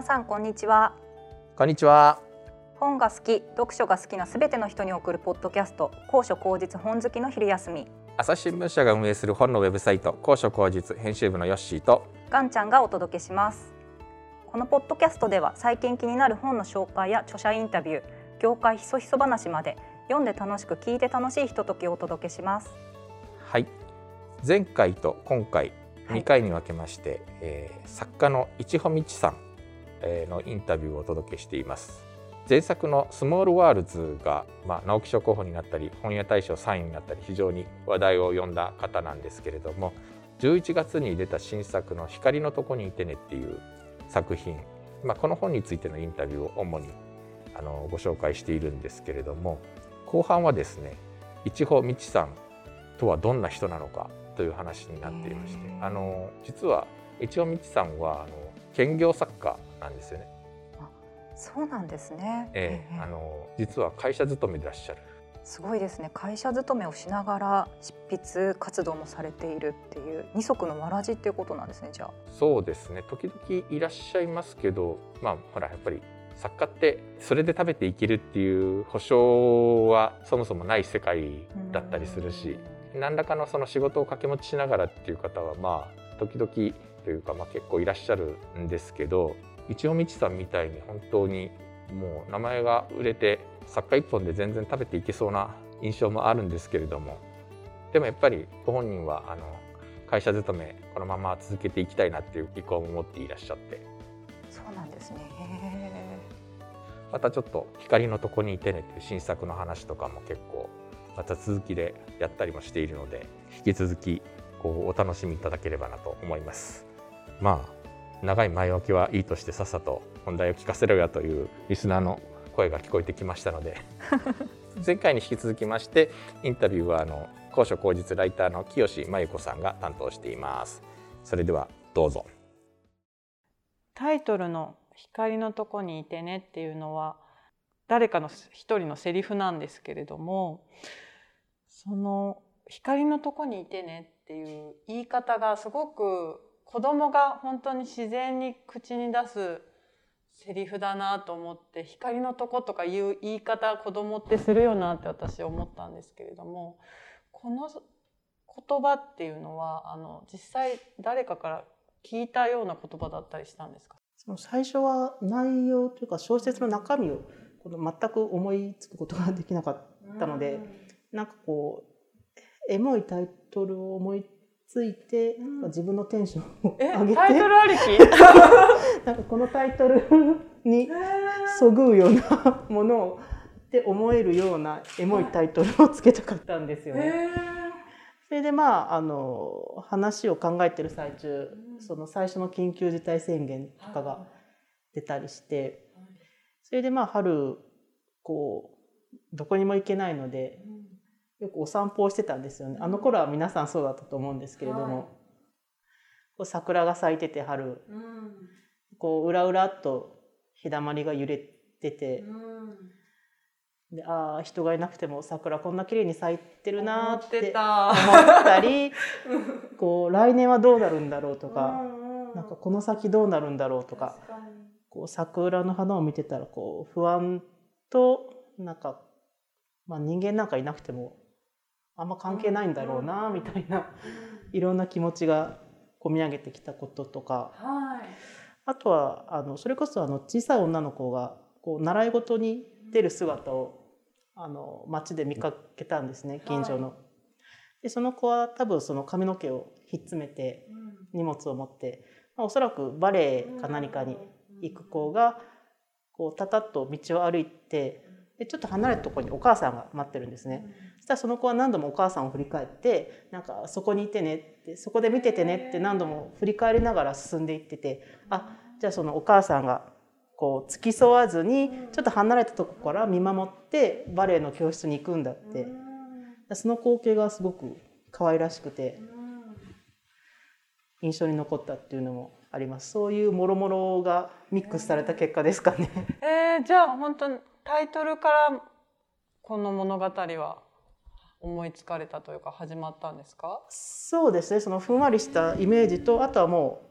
皆さんこんにちは。こんにちは。本が好き読書が好きなすべての人に送るポッドキャスト高所高実本好きの昼休み。朝日新聞社が運営する本のウェブサイト高所高実編集部のヨッシーとガンちゃんがお届けします。このポッドキャストでは最近気になる本の紹介や著者インタビュー業界ひそひそ話まで読んで楽しく聞いて楽しいひとときをお届けします。はい。前回と今回2回に分けまして、はい、えー、作家の市穂道さんのインタビューをお届けしています。前作の「スモールワールズが」まあ、直木賞候補になったり本屋大賞3位になったり非常に話題を呼んだ方なんですけれども11月に出た新作の「光のとこにいてね」っていう作品、まあ、この本についてのインタビューを主にあのご紹介しているんですけれども後半はですね市穂道さんとはどんな人なのかという話になっていましてあの実は市穂道さんはあの兼業作家なんですよね。そうなんですね。ええー、あの実は会社勤めでいらっしゃる。すごいですね。会社勤めをしながら執筆活動もされているっていう二足のわらじっていうことなんですね。じゃあ。そうですね。時々いらっしゃいますけど、まあほらやっぱり作家ってそれで食べていけるっていう保証はそもそもない世界だったりするし、何らかのその仕事を掛け持ちしながらっていう方はまあ時々というかまあ結構いらっしゃるんですけど一応道さんみたいに本当にもう名前が売れて作家一本で全然食べていけそうな印象もあるんですけれども。でもやっぱりご本人はあの会社勤めこのまま続けていきたいなっていう意向を持っていらっしゃって。そうなんですね。またちょっと「光のとこにいてね」っていう新作の話とかも結構また続きでやったりもしているので引き続きこうお楽しみいただければなと思います。まあ長い前置きはいいとしてさっさと本題を聞かせろよというリスナーの声が聞こえてきましたので 前回に引き続きましてインタビューはあの高所高実ライターの清真由子さんが担当しています。それではどうぞ。タイトルの光のとこにいてねっていうのは誰かの一人のセリフなんですけれどもその光のとこにいてねっていう言い方がすごく子供が本当に自然に口に出すセリフだなと思って光のとことかいう言い方子供ってするよなって私思ったんですけれどもこの言葉っていうのはあの実際誰かから聞いたような言葉だったりしたんですか？その最初は内容というか小説の中身をこの全く思いつくことができなかったので、ん、なんかこうエモいタイトルを思いついて、うん、自分のテンションを上げて。タイトルありき？なんかこのタイトルにそぐうようなものをって思えるようなエモいタイトルをつけたかったんですよね。それでまああの話を考えてる最中、その最初の緊急事態宣言とかが出たりして、それでまあ春こうどこにも行けないので、よくお散歩をしてたんですよね。あの頃は皆さんそうだったと思うんですけれども、はい、こう桜が咲いてて春、うん、こう裏裏っと日だまりが揺れてて、うん、でああ人がいなくても桜こんな綺麗に咲いてるなって思った。り こう来年はどうなるんだろうとか、うん、なんかこの先どうなるんだろうとかこう桜の花を見てたらこう不安となんか、まあ、人間なんかいなくてもあんま関係ないんだろうなみたいな いろんな気持ちが込み上げてきたこととか、はい、あとはあのそれこそあの小さい女の子がこう習い事に出る姿をあの街で見かけたんですね近所の。はい、でその子は多分その髪の毛をひっつめて荷物を持って、まあ、おそらくバレエか何かに行く子がこうたたっと道を歩いてでちょっと離れたところにお母さんが待ってるんですね。たらその子は何度もお母さんを振り返ってなんかそこにいてねってそこで見ててねって何度も振り返りながら進んでいっててあじゃあそのお母さんがこう付き添わずにちょっと離れたとこから見守ってバレエの教室に行くんだって。その光景がすごく可愛らしくて印象に残ったっていうのもあります。そういうもろもろがミックスされた結果ですかね。えー、じゃあ本当タイトルからこの物語は思いつかれたというか始まったんですか？そうですね。そのふんわりしたイメージとあとはも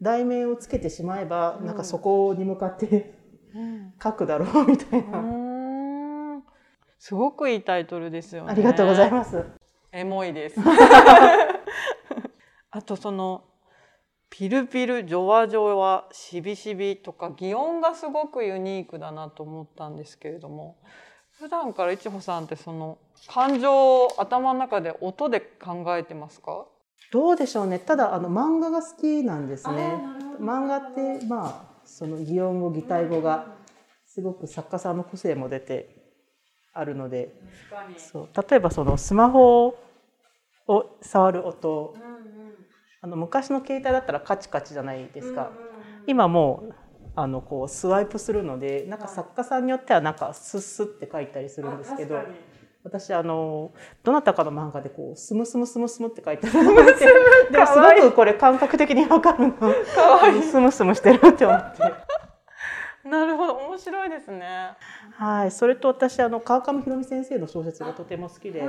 う題名をつけてしまえば、うん。なんかそこに向かってうん。書くだろうみたいうな、すごくいいタイトルですよね。ありがとうございます。エモいです。あとそのピルピルジョワジョワしびしびとか擬音がすごくユニークだなと思ったんですけれども普段からいちほさんってその感情を頭の中で音で考えてますか？どうでしょうね。ただあの漫画が好きなんですね。漫画ってまあその擬音語擬態語がすごく作家さんの個性も出てあるので、確かに。そう。例えばそのスマホを触る音、あの昔の携帯だったらカチカチじゃないですか。今もうあのこうスワイプするので、なんか作家さんによってはなんかスッスって書いたりするんですけど。私あのどなたかの漫画でこうスムスムスムスムって書いてあるのを見てでもすごくこれ感覚的にわかるの。かわいい。スムスムしてるって思って。なるほど面白いですね。はいそれと私あの川上弘美先生の小説がとても好きで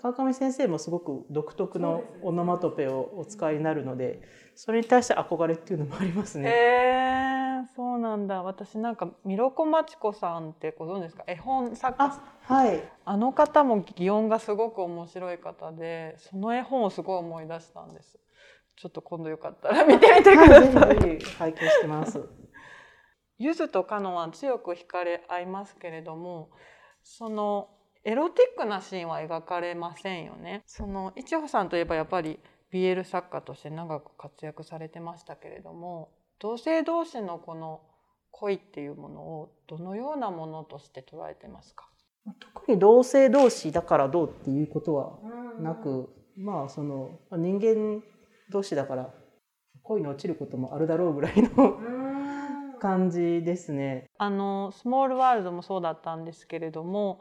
川上先生もすごく独特のオノマトペをお使いになるのでそれに対して憧れっていうのもありますね。えー、そうなんだ。私なんかミロコマチコさんってご存知ですか？絵本作家。あはい。あの方も擬音がすごく面白い方でその絵本をすごい思い出したんです。ちょっと今度よかったら見てみてください。ぜひぜひ拝見してます。ゆずとカノは強く惹かれ合いますけれどもそのエロティックなシーンは描かれませんよね。そのいちほさんといえばやっぱり BL 作家として長く活躍されてましたけれども同性同士のこの恋っていうものをどのようなものとして捉えてますか？特に同性同士だからどうっていうことはなく、まあその人間同士だから恋に落ちることもあるだろうぐらいの感じですね。あのスモールワールドもそうだったんですけれども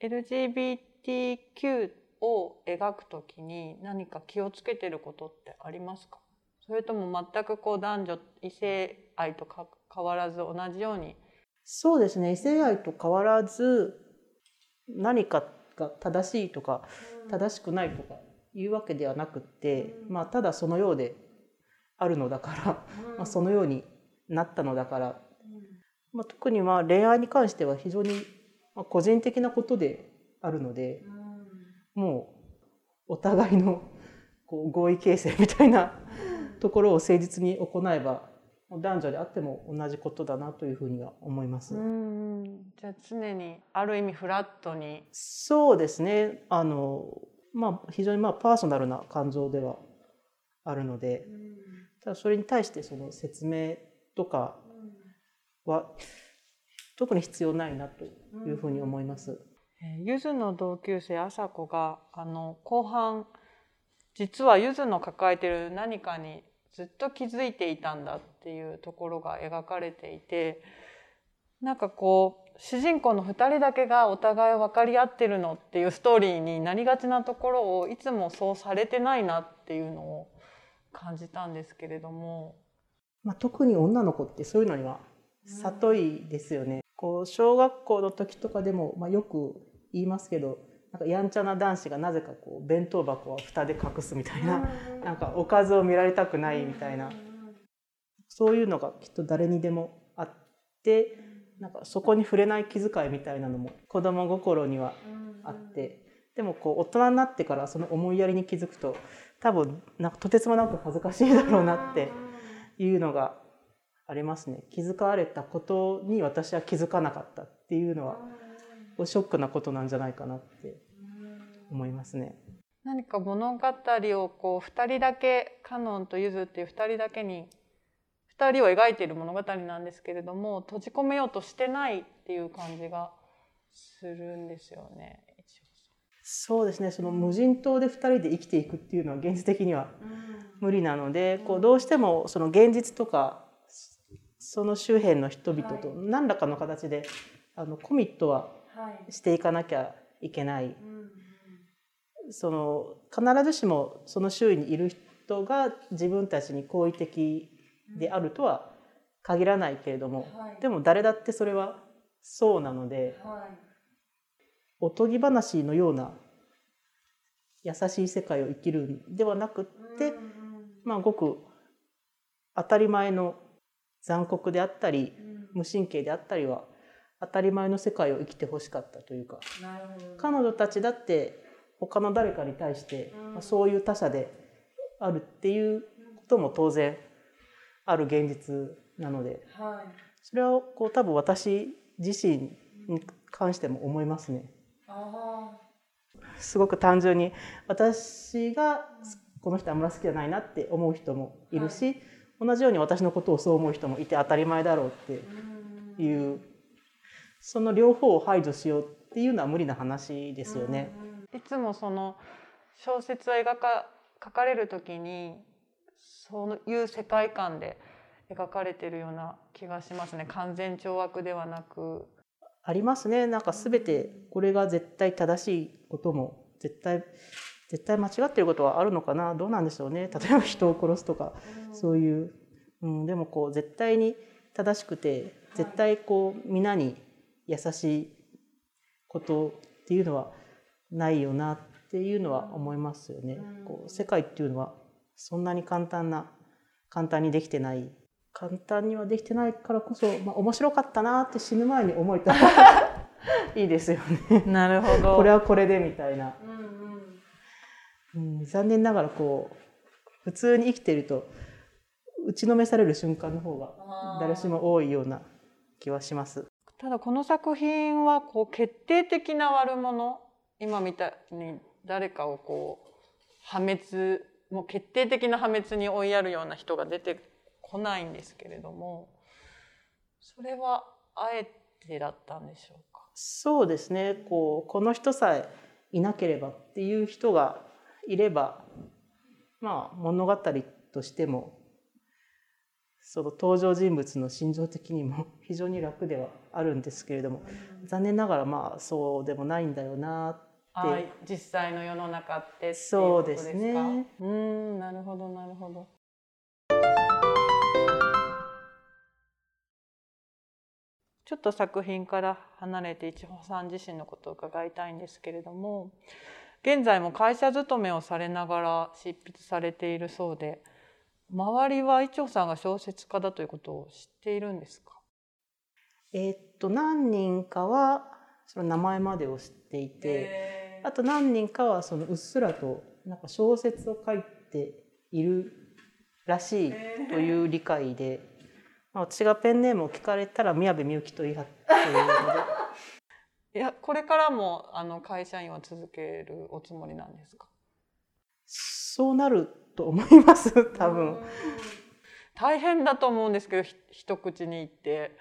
LGBTQ を描くときに何か気をつけてることってありますか？それとも全くこう男女異性愛とか変わらず同じように？そうですね。異性愛と変わらず何かが正しいとか正しくないとかいうわけではなくって、まあ、ただそのようであるのだから、まあ、そのようになったのだから、まあ、特にまあ恋愛に関しては非常にまあ個人的なことであるので、もうお互いのこう合意形成みたいな ところを誠実に行えば男女であっても同じことだなというふうには思います。うんじゃあ常にある意味フラットにそうですねあの、まあ、非常にまあパーソナルな感情ではあるのでただそれに対してその説明とかは特に必要ないなというふうに思います。えーゆずの同級生あさこがあの後半実はゆずの抱えてる何かにずっと気づいていたんだっていうところが描かれていてなんかこう主人公の2人だけがお互い分かり合ってるのっていうストーリーになりがちなところをいつもそうされてないなっていうのを感じたんですけれども。まあ、特に女の子ってそういうのには里いですよね。こう小学校の時とかでも、まあ、よく言いますけどなんかやんちゃな男子がなぜかこう弁当箱は蓋で隠すみたいななんかおかずを見られたくないみたいな。そういうのがきっと誰にでもあってなんかそこに触れない気遣いみたいなのも子供心にはあって。でもこう大人になってからその思いやりに気づくと多分なんかとてつもなく恥ずかしいだろうなっていうのがありますね。気遣われたことに私は気づかなかったっていうのはショックなことなんじゃないかなって思いますね。何か物語をこう2人だけカノンとユズっていう2人だけに2人を描いている物語なんですけれども閉じ込めようとしてないっていう感じがするんですよね。そうですねその無人島で2人で生きていくっていうのは現実的には無理なのでこうどうしてもその現実とかその周辺の人々と何らかの形であのコミットはしていかなきゃいけない。その必ずしもその周囲にいる人が自分たちに好意的であるとは限らないけれども、でも誰だってそれはそうなので、おとぎ話のような優しい世界を生きるんではなくって、まあごく当たり前の残酷であったり無神経であったりは当たり前の世界を生きてほしかったというか彼女たちだって他の誰かに対して、まあそういう他者であるっていうことも当然ある現実なのでそれはこう多分私自身に関しても思いますね。すごく単純に私がこの人あんまり好きじゃないなって思う人もいるし、同じように私のことをそう思う人もいて当たり前だろうっていうその両方を排除しようっていうのは無理な話ですよね。いつもその小説を描か書かれる時にそういう世界観で描かれてるような気がしますね。完全懲悪ではなく。ありますね。なんか全てこれが絶対正しいことも絶対絶対間違ってることはあるのかな。どうなんでしょうね。例えば人を殺すとか、そういう、うん、でもこう絶対に正しくて絶対こう皆に優しいことっていうのはないよなっていうのは思いますよね。こう世界っていうのはそんなに簡単な簡単にできてない簡単にはできてないからこそ、まあ、面白かったなって死ぬ前に思えたら いいですよね。なるほどこれはこれでみたいな、うん、残念ながらこう普通に生きてると打ちのめされる瞬間の方が誰しも多いような気はします。ただこの作品はこう決定的な悪者今みたいに誰かをこう破滅もう決定的な破滅に追いやるような人が出てこないんですけれどもそれはあえてだったんでしょうか？そうですね。こうこの人さえいなければっていう人がいればまあ物語としてもその登場人物の心情的にも 非常に楽ではあるんですけれども残念ながらまあそうでもないんだよなあー実際の世の中ってそうですね。うーん。なるほどなるほど。ちょっと作品から離れて一穂さん自身のことを伺いたいんですけれども現在も会社勤めをされながら執筆されているそうで周りは一穂さんが小説家だということを知っているんですか？えーっと何人かはその名前までを知っていて、あと何人かはそのうっすらとなんか小説を書いているらしいという理解で、まあ、私がペンネームを聞かれたら宮部みゆきと言い張っているので。いやこれからもあの会社員は続けるおつもりなんですか？そうなると思います多分。大変だと思うんですけどひ一口に言って。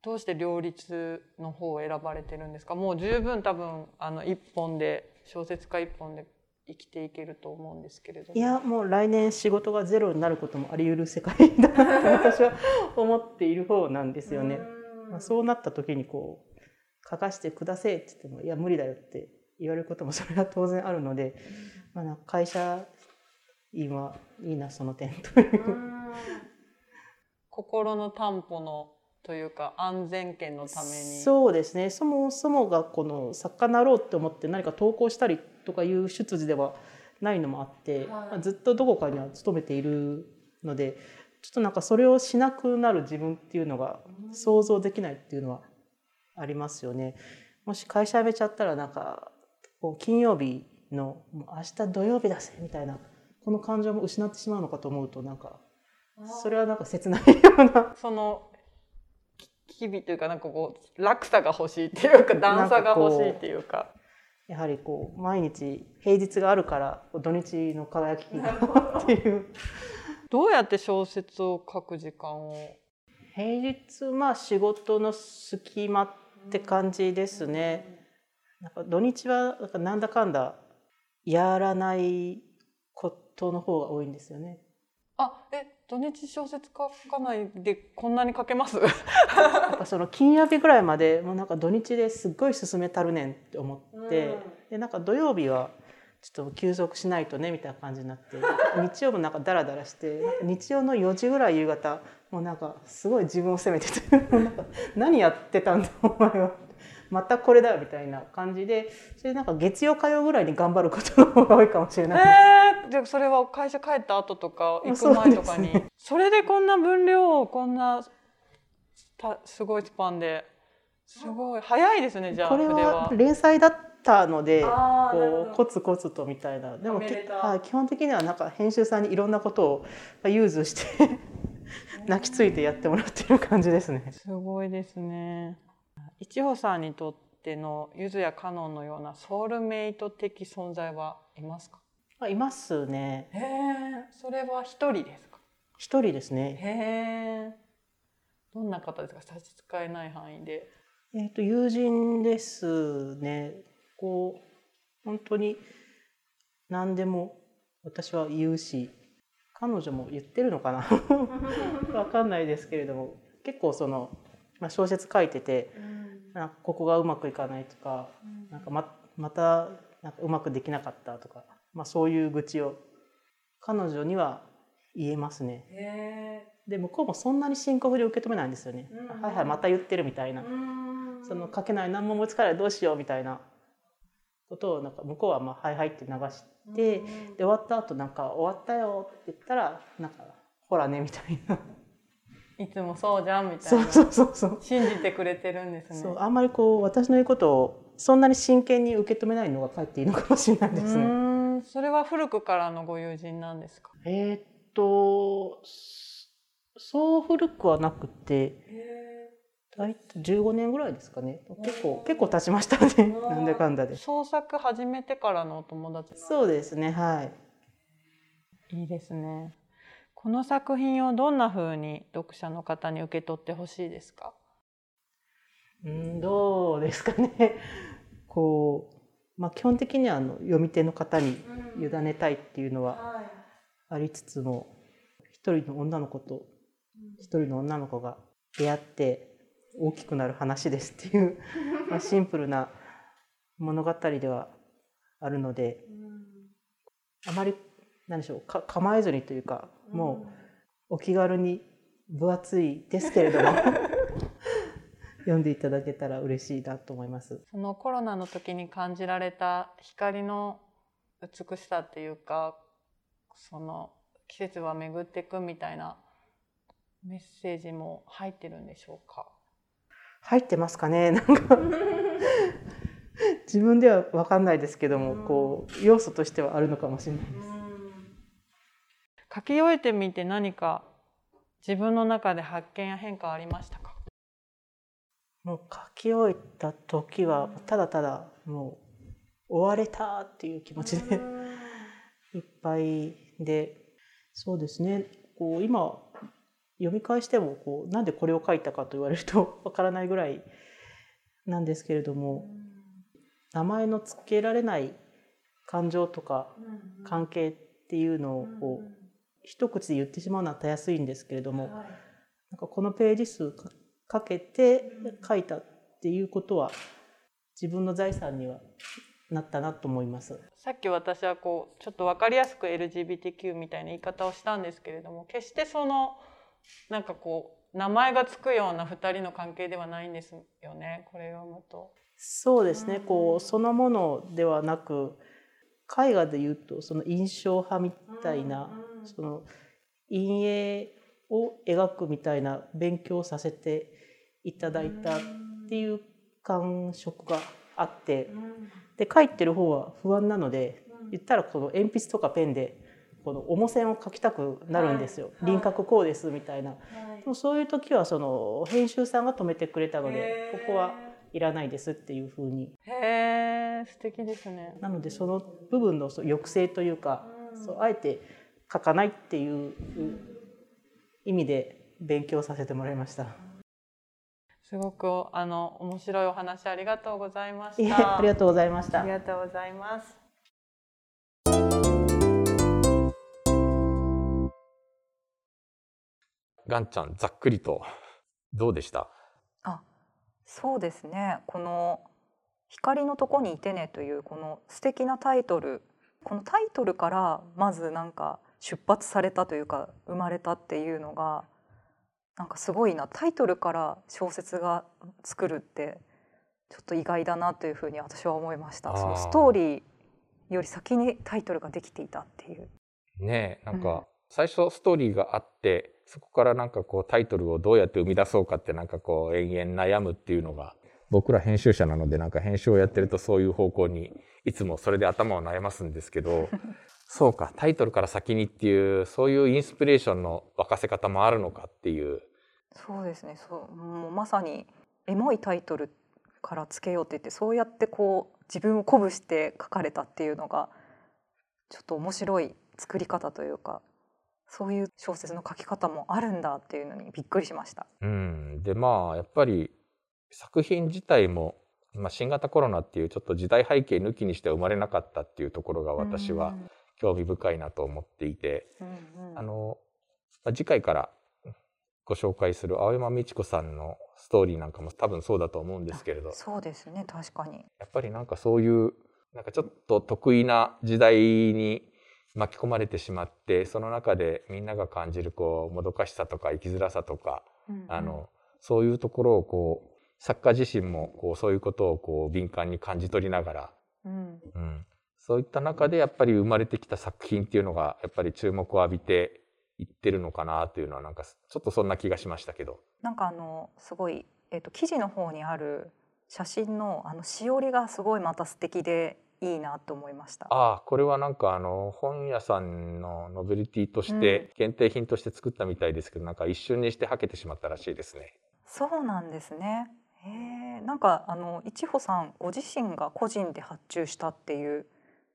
どうして両立の方を選ばれてるんですか？もう十分多分あの一本で小説家一本で生きていけると思うんですけれども。いやもう来年仕事がゼロになることもあり得る世界だな私は思っている方なんですよね。まあ、そうなった時にこう書かせてくださいって言ってもいや無理だよって言われることもそれは当然あるので、まあ、会社員はいいなその点という。心の担保のというか安全圏のために。そうですね。そもそもがこの作家になろうって思って何か投稿したりとかいう出自ではないのもあって、まあずっとどこかには勤めているのでちょっとなんかそれをしなくなる自分っていうのが想像できないっていうのはありますよね。もし会社辞めちゃったらなんかこう金曜日の明日土曜日だぜみたいなこの感情も失ってしまうのかと思うとなんかそれはなんか切ないような。そのき日々というかなんかこう落差が欲しいっていうか 段差が欲しいっていうか。やはりこう毎日平日があるから土日の輝きがっていう。どうやって小説を書く時間を？平日まあ仕事の隙間って感じですね。なんか土日はなんだかんだやらないことの方が多いんですよね。あえ土日小説書かないでこんなに書けます？なんかその金曜日ぐらいまでもうなんか土日ですっごい進めたるねんって思って、でなんか土曜日はちょっと休息しないとねみたいな感じになって日曜もなんかダラダラして日曜の4時ぐらい夕方もうなんかすごい自分を責めてて もうなんか何やってたんだお前はまたこれだみたいな感じでそれなんか月曜火曜ぐらいに頑張ることの方が多いかもしれない。です。えー、でそれは会社帰った後とか行く前とかに。そ,、ね、それでこんな分量をこんなたすごいスパンで。すごい。早いですねじゃあこれは連載だったのでこうコツコツとみたいな。でもはい、基本的にはなんか編集さんにいろんなことを融通して 泣きついてやってもらってる感じですね。すごいですね。一穂さんにとってのゆずやカノンのようなソウルメイト的存在はいますか？あいますね。へえ、それは一人ですか？一人ですね。へえ。どんな方ですか？差し支えない範囲で。えっ、ー、と友人ですね。こう本当に何でも私は言うし彼女も言ってるのかな？分かんないですけれども結構その、まあ、小説書いてて、うん、ここがうまくいかないとか、うん、なんかままたなんかうまくできなかったとか、まあ、そういう愚痴を彼女には言えますね。で向こうもそんなに深刻に受け止めないんですよね。うん、はいはいまた言ってるみたいな。その書けない何も思いつかないどうしようみたいなことをなんか向こうはまあはいはいって流して、で終わった後なんか終わったよって言ったらなんかほらねみたいな。いつもそうじゃんみたいな。そうそうそう信じてくれてるんですね。そうあんまりこう私の言うことをそんなに真剣に受け止めないのがかえっていいのかもしれないですね。それは古くからのご友人なんですか？えー、っとそう古くはなくて大体15年ぐらいですかね。結構結構経ちましたね。なんでかんだで。創作始めてからのお友達。そうですねはい。いいですねこの作品をどんなふうに読者の方に受け取ってほしいですか？うんどうですかね。こう、まあ、基本的にはあの読み手の方に委ねたいっていうのはありつつも一人の女の子と一人の女の子が出会って大きくなる話ですっていう まあシンプルな物語ではあるのであまり何でしょうか構えずにというかもうお気軽に分厚いですけれども。読んでいただけたら嬉しいなと思います。そのコロナの時に感じられた光の美しさっていうかその季節は巡っていくみたいなメッセージも入ってるんでしょうか？入ってますかね？なんか自分では分かんないですけども、こう要素としてはあるのかもしれないです。書き終えてみて何か自分の中で発見や変化ありましたか？もう書き終えた時はただただもう終われたっていう気持ちで いっぱいでそうですね。こう今読み返してもこうなんでこれを書いたかと言われると わからないぐらいなんですけれども名前の付けられない感情とか関係っていうのを一口で言ってしまうのはたやすいんですけれども、なんかこのページ数かけて書いたっていうことは自分の財産にはなったなと思います。さっき私はこうちょっと分かりやすく LGBTQ みたいな言い方をしたんですけれども決してそのなんかこう名前がつくような2人の関係ではないんですよね。これ読むと。そうですね、うん、こうそのものではなく絵画でいうとその印象派みたいな、その陰影を描くみたいな勉強させていただいたっていう感触があって、で書いてる方は不安なので言ったらこの鉛筆とかペンでこの重線を書きたくなるんですよ、はい、輪郭こうですみたいな、はい、でもそういう時はその編集さんが止めてくれたのでここはいらないですっていうふうに。へえ素敵ですね。なのでその部分の抑制というか、うん、そうあえて書かないっていう意味で勉強させてもらいました。すごくあの面白いお話ありがとうございました。ありがとうございました。ありがとうございます。ガンちゃんざっくりとどうでした？あそうですねこの「光のとこにいてね」というこの素敵なタイトルこのタイトルからまずなんか出発されたというか生まれたっていうのがなんかすごいな。タイトルから小説が作るってちょっと意外だなというふうに私は思いました。そのストーリーより先にタイトルができていたっていう。ねえなんうん。か最初ストーリーがあってそこからなんかこうタイトルをどうやって生み出そうかってなんかこう延々悩むっていうのが僕ら編集者なのでなんか編集をやってるとそういう方向にいつもそれで頭を悩ますんですけどそうかタイトルから先にっていうそういうインスピレーションの沸かせ方もあるのかっていう。そうですね。そうもうまさにエモいタイトルからつけようって言ってそうやってこう自分を鼓舞して書かれたっていうのがちょっと面白い作り方というかそういう小説の書き方もあるんだっていうのにびっくりしました。うん、でまあやっぱり作品自体も、まあ、新型コロナっていうちょっと時代背景抜きにしては生まれなかったっていうところが私は興味深いなと思っていて、うんうん。うんあのまあ次回からご紹介する青山美智子さんのストーリーなんかも多分そうだと思うんですけれどそうですね確かに。やっぱりなんかそういうなんかちょっと得意な時代に巻き込まれてしまってその中でみんなが感じるこうもどかしさとか生きづらさとかうんうん。あのそういうところをこう作家自身もこうそういうことをこう敏感に感じ取りながら、うん。うん、そういった中でやっぱり生まれてきた作品っていうのがやっぱり注目を浴びていってるのかなというのはなんかちょっとそんな気がしましたけど。なんかあのすごい、えっと記事の方にある写真のあのしおりがすごいまた素敵でいいなと思いました。ああこれはなんかあの本屋さんのノベルティとして限定品として作ったみたいですけど、なんか一瞬にしてはけてしまったらしいですね。そうなんですね。へえ、なんかあのいちほさんご自身が個人で発注したっていう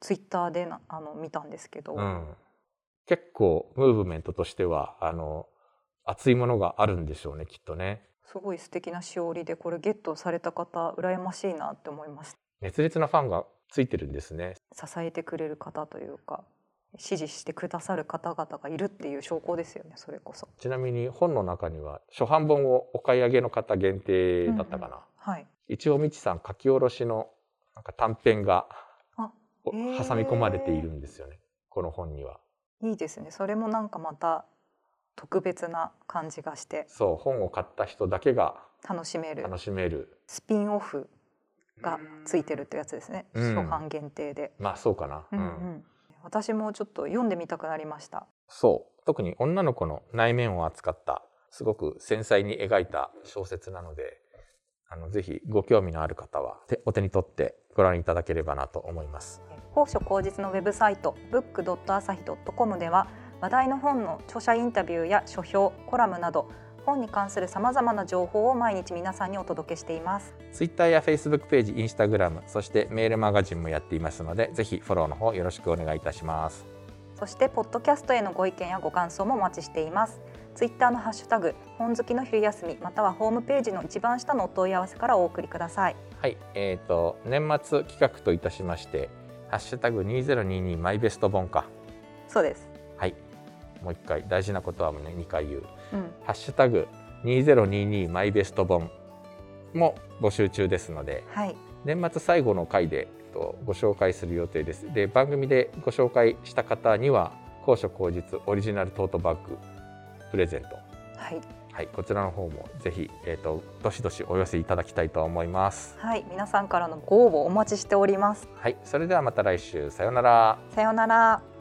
ツイッターでなあの見たんですけど、うん、結構ムーブメントとしてはあの熱いものがあるんでしょうねきっとね。すごい素敵なしおりでこれゲットされた方羨ましいなって思いました。熱烈なファンがついてるんですね。支えてくれる方というか支持してくださる方々がいるっていう証拠ですよねそれこそ。ちなみに本の中には初版本をお買い上げの方限定だったかな。はい。一応みちさん書き下ろしのなんか短編が挟み込まれているんですよね。この本には。いいですね。それもなんかまた特別な感じがしてそう本を買った人だけが楽しめる楽しめる。スピンオフがついてるってやつですね。うん初版限定で。まあそうかな。うんうん。私もちょっと読んでみたくなりました。そう特に女の子の内面を扱ったすごく繊細に描いた小説なのであのぜひご興味のある方は手お手に取ってご覧いただければなと思います。高所後日のウェブサイト book.asahi.com では話題の本の著者インタビューや書評コラムなど本に関するさまざまな情報を毎日皆さんにお届けしています。Twitter や Facebook ページ、Instagram、そしてメールマガジンもやっていますのでぜひフォローの方よろしくお願いいたします。そしてポッドキャストへのご意見やご感想もお待ちしています。ツイッターのハッシュタグ本好きの昼休みまたはホームページの一番下のお問い合わせからお送りください。はい、えー、と年末企画といたしまして「ハッシュタグ #2022 マイベスト本か」そうです。はいもう一回大事なことはね2回言ううん。「ハッシュタグ #2022 マイベスト本」も募集中ですのではい。年末最後の回でとご紹介する予定です。で番組でご紹介した方には高所高実オリジナルトートバッグプレゼントはい。はいこちらの方もぜひえっ、とどしどしお寄せいただきたいと思います。はい。皆さんからのご応募お待ちしております。はいそれではまた来週さようなら。さようなら。